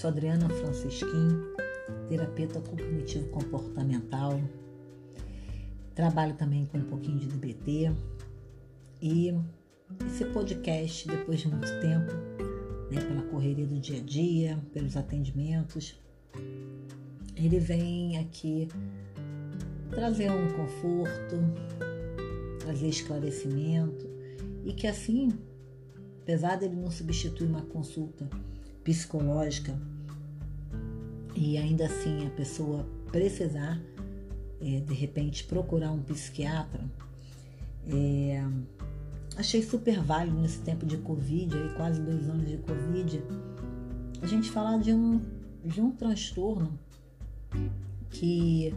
Sou Adriana Francisquim, terapeuta cognitivo comportamental. Trabalho também com um pouquinho de DBT. E esse podcast, depois de muito tempo, né, pela correria do dia a dia, pelos atendimentos, ele vem aqui trazer um conforto, trazer esclarecimento e que assim, apesar dele não substituir uma consulta psicológica e ainda assim a pessoa precisar é, de repente procurar um psiquiatra, é, achei super válido nesse tempo de Covid, aí quase dois anos de Covid, a gente falar de um, de um transtorno que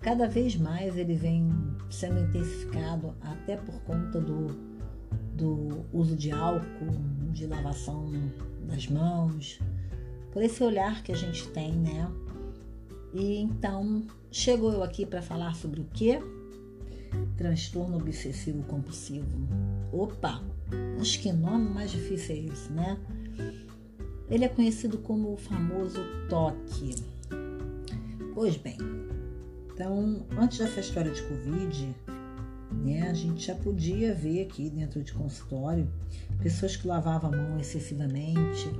cada vez mais ele vem sendo intensificado até por conta do, do uso de álcool, de lavação das mãos, por esse olhar que a gente tem, né? E então chegou eu aqui para falar sobre o que? Transtorno obsessivo compulsivo. Opa, acho que nome mais difícil é esse, né? Ele é conhecido como o famoso toque. Pois bem, então, antes dessa história de Covid, né, a gente já podia ver aqui dentro de consultório pessoas que lavavam a mão excessivamente,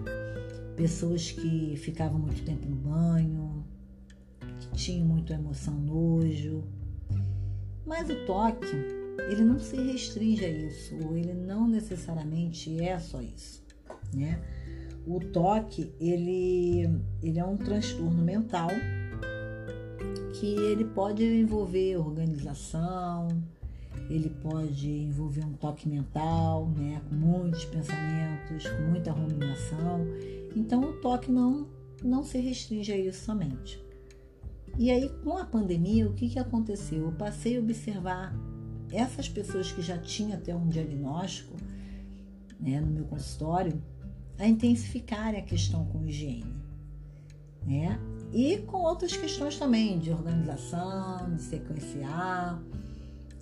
pessoas que ficavam muito tempo no banho, que tinham muita emoção, nojo. Mas o toque, ele não se restringe a isso, ou ele não necessariamente é só isso, né? O toque, ele, ele é um transtorno mental que ele pode envolver organização, ele pode envolver um toque mental, né, com muitos pensamentos, com muita ruminação. Então o toque não não se restringe a isso somente. E aí com a pandemia, o que que aconteceu? Eu passei a observar essas pessoas que já tinham até um diagnóstico, né, no meu consultório, a intensificarem a questão com higiene, né? e com outras questões também de organização, de sequenciar,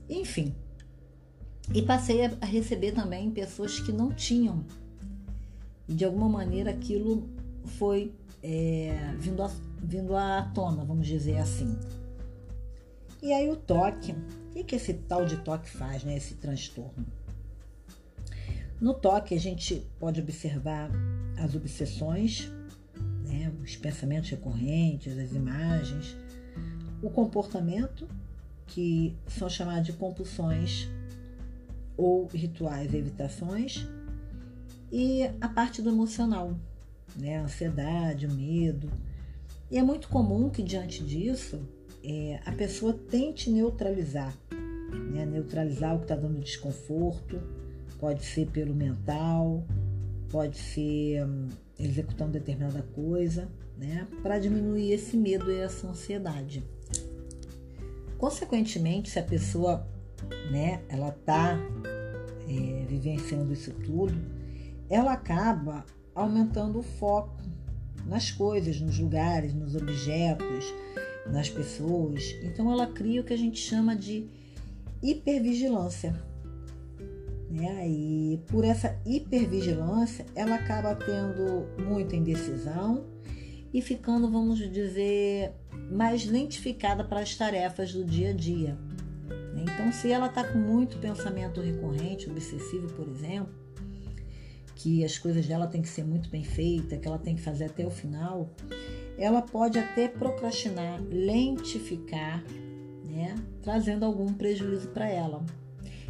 enfim. E passei a receber também pessoas que não tinham. E de alguma maneira aquilo foi é, vindo, a, vindo à tona, vamos dizer assim. E aí o toque, o que, que esse tal de toque faz, né? Esse transtorno? No toque a gente pode observar as obsessões, né? os pensamentos recorrentes, as imagens, o comportamento, que são chamados de compulsões ou rituais evitações, e a parte do emocional, né? a ansiedade, o medo. E é muito comum que diante disso é, a pessoa tente neutralizar, né? neutralizar o que está dando desconforto, pode ser pelo mental, pode ser hum, executando determinada coisa, né, para diminuir esse medo e essa ansiedade. Consequentemente, se a pessoa, né, ela está é, vivenciando isso tudo, ela acaba aumentando o foco nas coisas, nos lugares, nos objetos, nas pessoas. Então, ela cria o que a gente chama de hipervigilância. Né? E por essa hipervigilância, ela acaba tendo muita indecisão e ficando, vamos dizer, mais lentificada para as tarefas do dia a dia. Né? Então, se ela está com muito pensamento recorrente, obsessivo, por exemplo, que as coisas dela têm que ser muito bem feitas, que ela tem que fazer até o final, ela pode até procrastinar, lentificar, né? trazendo algum prejuízo para ela.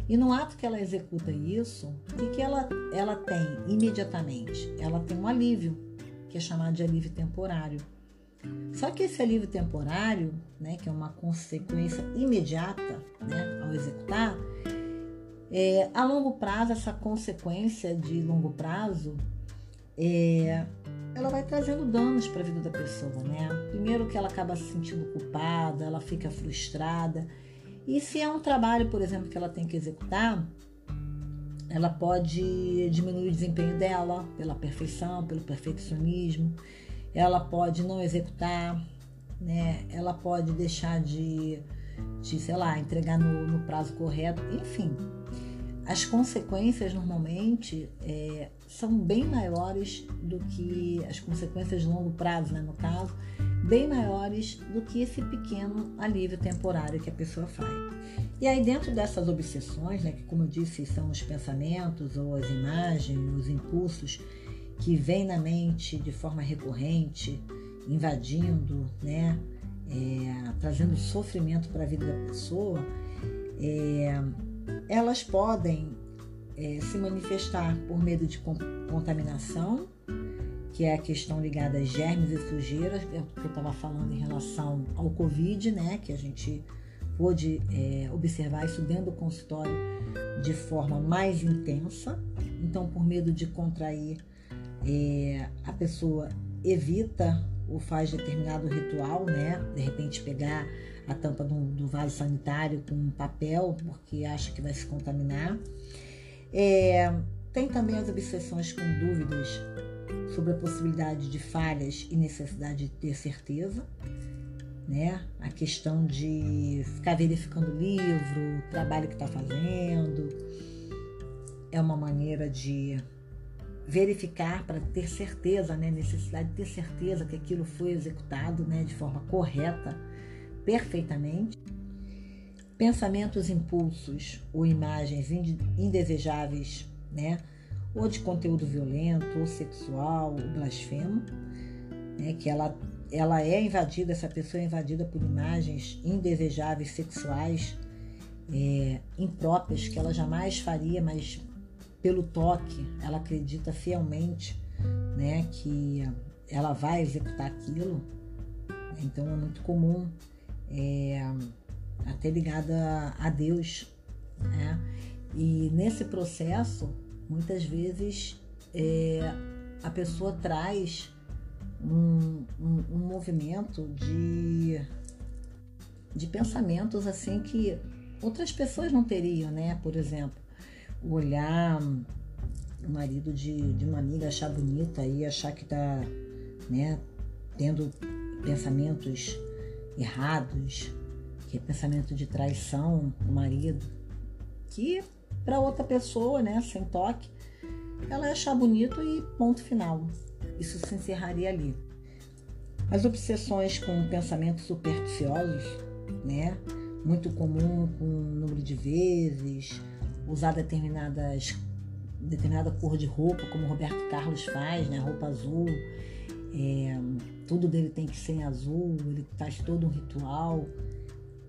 E no ato que ela executa isso, o que, que ela, ela tem imediatamente? Ela tem um alívio, que é chamado de alívio temporário. Só que esse alívio temporário, né, que é uma consequência imediata né, ao executar, é, a longo prazo, essa consequência de longo prazo, é, ela vai trazendo danos para a vida da pessoa, né? Primeiro que ela acaba se sentindo culpada, ela fica frustrada e se é um trabalho, por exemplo, que ela tem que executar, ela pode diminuir o desempenho dela pela perfeição, pelo perfeccionismo, ela pode não executar, né? Ela pode deixar de, de sei lá, entregar no, no prazo correto, enfim. as consequências normalmente é, são bem maiores do que as consequências de longo prazo, né, no caso, bem maiores do que esse pequeno alívio temporário que a pessoa faz. E aí, dentro dessas obsessões, né, que como eu disse, são os pensamentos ou as imagens, os impulsos que vêm na mente de forma recorrente, invadindo, né, é, trazendo sofrimento para a vida da pessoa, é, elas podem é, se manifestar por medo de contaminação, que é a questão ligada a germes e sujeiras, que eu estava falando em relação ao Covid, né? Que a gente pôde é, observar isso dentro do consultório de forma mais intensa. Então, por medo de contrair, é, a pessoa evita ou faz determinado ritual, né? De repente pegar a tampa do, do vaso sanitário com um papel, porque acha que vai se contaminar. É, tem também as obsessões com dúvidas sobre a possibilidade de falhas e necessidade de ter certeza. Né? A questão de ficar verificando o livro, o trabalho que está fazendo. É uma maneira de verificar para ter certeza, né? necessidade de ter certeza que aquilo foi executado né? de forma correta perfeitamente. Pensamentos, impulsos ou imagens indesejáveis, né? Ou de conteúdo violento, ou sexual, ou blasfemo, né? Que ela, ela é invadida, essa pessoa é invadida por imagens indesejáveis, sexuais, é, impróprias, que ela jamais faria, mas pelo toque, ela acredita fielmente, né? Que ela vai executar aquilo. Então é muito comum é, até ligada a Deus. Né? E nesse processo, muitas vezes é, a pessoa traz um, um, um, movimento de, de pensamentos assim que outras pessoas não teriam, né? Por exemplo, olhar o marido de, de uma amiga achar bonita e achar que tá né, tendo pensamentos errados, que é pensamento de traição do marido, que para outra pessoa, né, sem toque, ela ia achar bonito e ponto final. Isso se encerraria ali. As obsessões com pensamentos supersticiosos, né, muito comum com número de vezes, usar determinadas determinada cor de roupa, como Roberto Carlos faz, né, roupa azul, é, tudo dele tem que ser em azul, ele faz todo um ritual.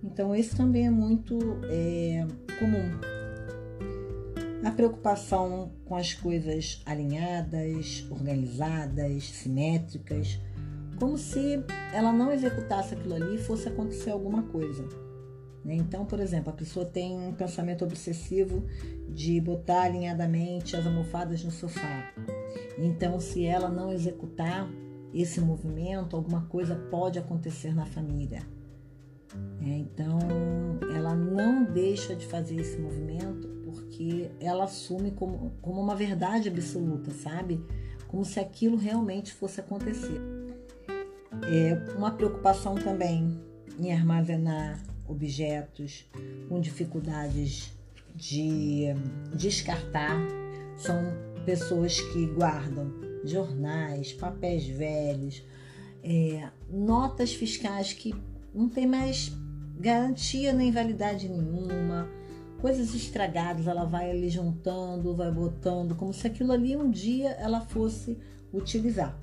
Então, esse também é muito é, comum. A preocupação com as coisas alinhadas, organizadas, simétricas, como se ela não executasse aquilo ali e fosse acontecer alguma coisa. Né? Então, por exemplo, a pessoa tem um pensamento obsessivo de botar alinhadamente as almofadas no sofá. Então, se ela não executar esse movimento, alguma coisa pode acontecer na família. É, então, ela não deixa de fazer esse movimento porque ela assume como, como uma verdade absoluta, sabe? Como se aquilo realmente fosse acontecer. É uma preocupação também em armazenar objetos com dificuldades de descartar. São pessoas que guardam jornais, papéis velhos, é, notas fiscais que não tem mais garantia nem validade nenhuma, coisas estragadas, ela vai ali juntando, vai botando, como se aquilo ali um dia ela fosse utilizar.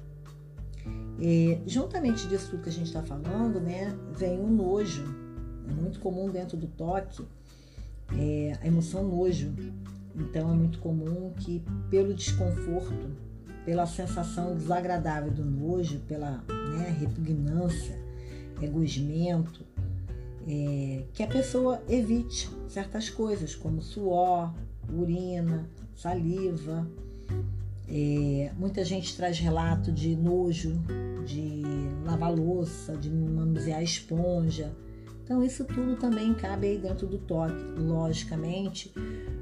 É, juntamente disso tudo que a gente está falando, né, vem o nojo. É muito comum dentro do toque é, a emoção nojo. Então é muito comum que pelo desconforto pela sensação desagradável do nojo, pela né, repugnância, egoísmento, é, que a pessoa evite certas coisas, como suor, urina, saliva. É, muita gente traz relato de nojo, de lavar louça, de manusear esponja. Então, isso tudo também cabe aí dentro do toque. Logicamente,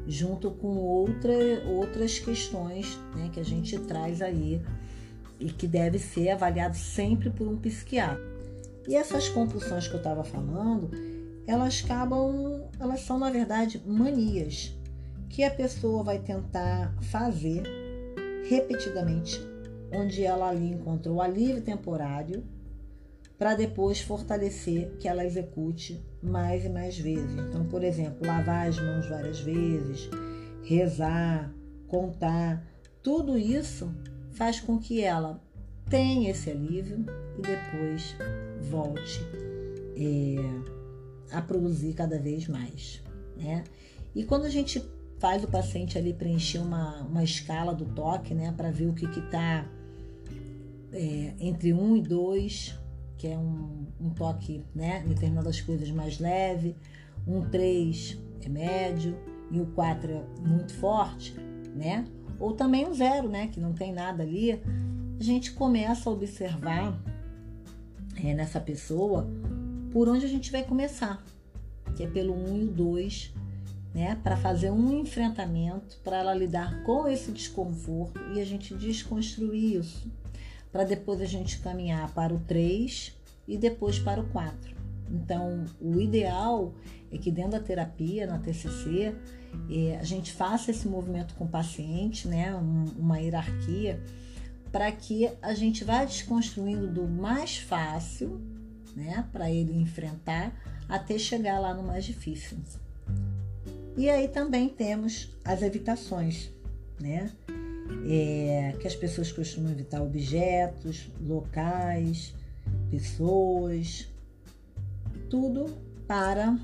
junto com outra, outras questões né, que a gente traz aí e que deve ser avaliado sempre por um psiquiatra. E essas compulsões que eu estava falando, elas acabam, elas são na verdade manias que a pessoa vai tentar fazer repetidamente, onde ela ali encontrou alívio temporário, para depois fortalecer que ela execute mais e mais vezes. Então, por exemplo, lavar as mãos várias vezes, rezar, contar, tudo isso faz com que ela tenha esse alívio e depois volte é, a produzir cada vez mais. Né? E quando a gente faz o paciente ali preencher uma, uma escala do toque, né, para ver o que está é, entre 1 um e 2, que é um, um toque, né, em determinadas coisas mais leve, um 3 é médio e o 4 é muito forte, né? Ou também um zero, né, que não tem nada ali. A gente começa a observar é, nessa pessoa por onde a gente vai começar, que é pelo 1 e o 2, né, para fazer um enfrentamento, para ela lidar com esse desconforto e a gente desconstruir isso, para depois a gente caminhar para o 3 e depois para o 4. Então, o ideal é que dentro da terapia, na TCC, é, a gente faça esse movimento com o paciente, né, uma hierarquia, para que a gente vá desconstruindo do mais fácil, né, para ele enfrentar, até chegar lá no mais difícil. E aí também temos as evitações, né? É, que as pessoas costumam evitar objetos, locais, pessoas, tudo para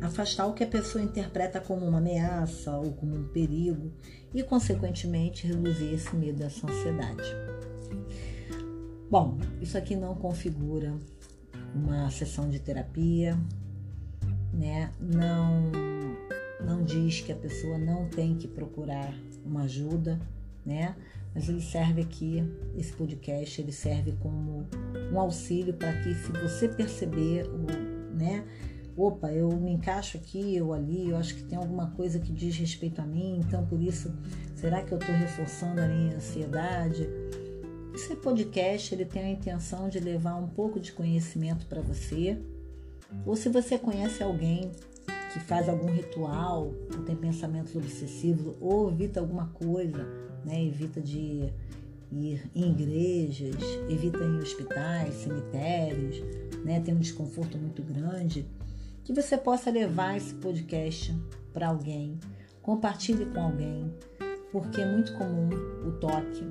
afastar o que a pessoa interpreta como uma ameaça ou como um perigo e, consequentemente, reduzir esse medo, essa ansiedade. Bom, isso aqui não configura uma sessão de terapia, né? Não não diz que a pessoa não tem que procurar uma ajuda, né? Mas ele serve aqui, esse podcast, ele serve como um auxílio para que se você perceber, né? Opa, eu me encaixo aqui ou ali, eu acho que tem alguma coisa que diz respeito a mim, então por isso, será que eu estou reforçando a minha ansiedade? Esse podcast ele tem a intenção de levar um pouco de conhecimento para você, ou se você conhece alguém que faz algum ritual, ou tem pensamentos obsessivos, ou evita alguma coisa, né? evita de ir em igrejas, evita em hospitais, cemitérios, né? tem um desconforto muito grande, que você possa levar esse podcast para alguém, compartilhe com alguém, porque é muito comum o toque.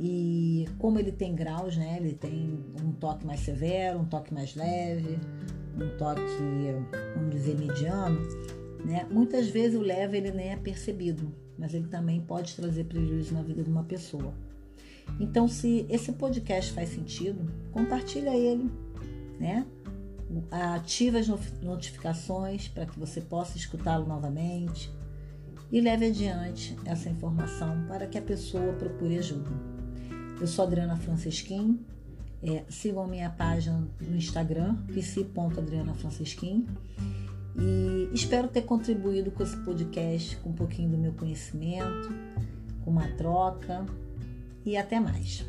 E como ele tem graus, né? Ele tem um toque mais severo, um toque mais leve, um toque, vamos dizer, mediano, né? Muitas vezes o leve ele nem é percebido, mas ele também pode trazer prejuízo na vida de uma pessoa. Então, se esse podcast faz sentido, compartilha ele, né? Ative as notificações para que você possa escutá-lo novamente e leve adiante essa informação para que a pessoa procure ajuda. Eu sou Adriana Francisquim, é, sigam a minha página no Instagram, psi.adrianafrancisquim. E espero ter contribuído com esse podcast, com um pouquinho do meu conhecimento, com uma troca. E até mais.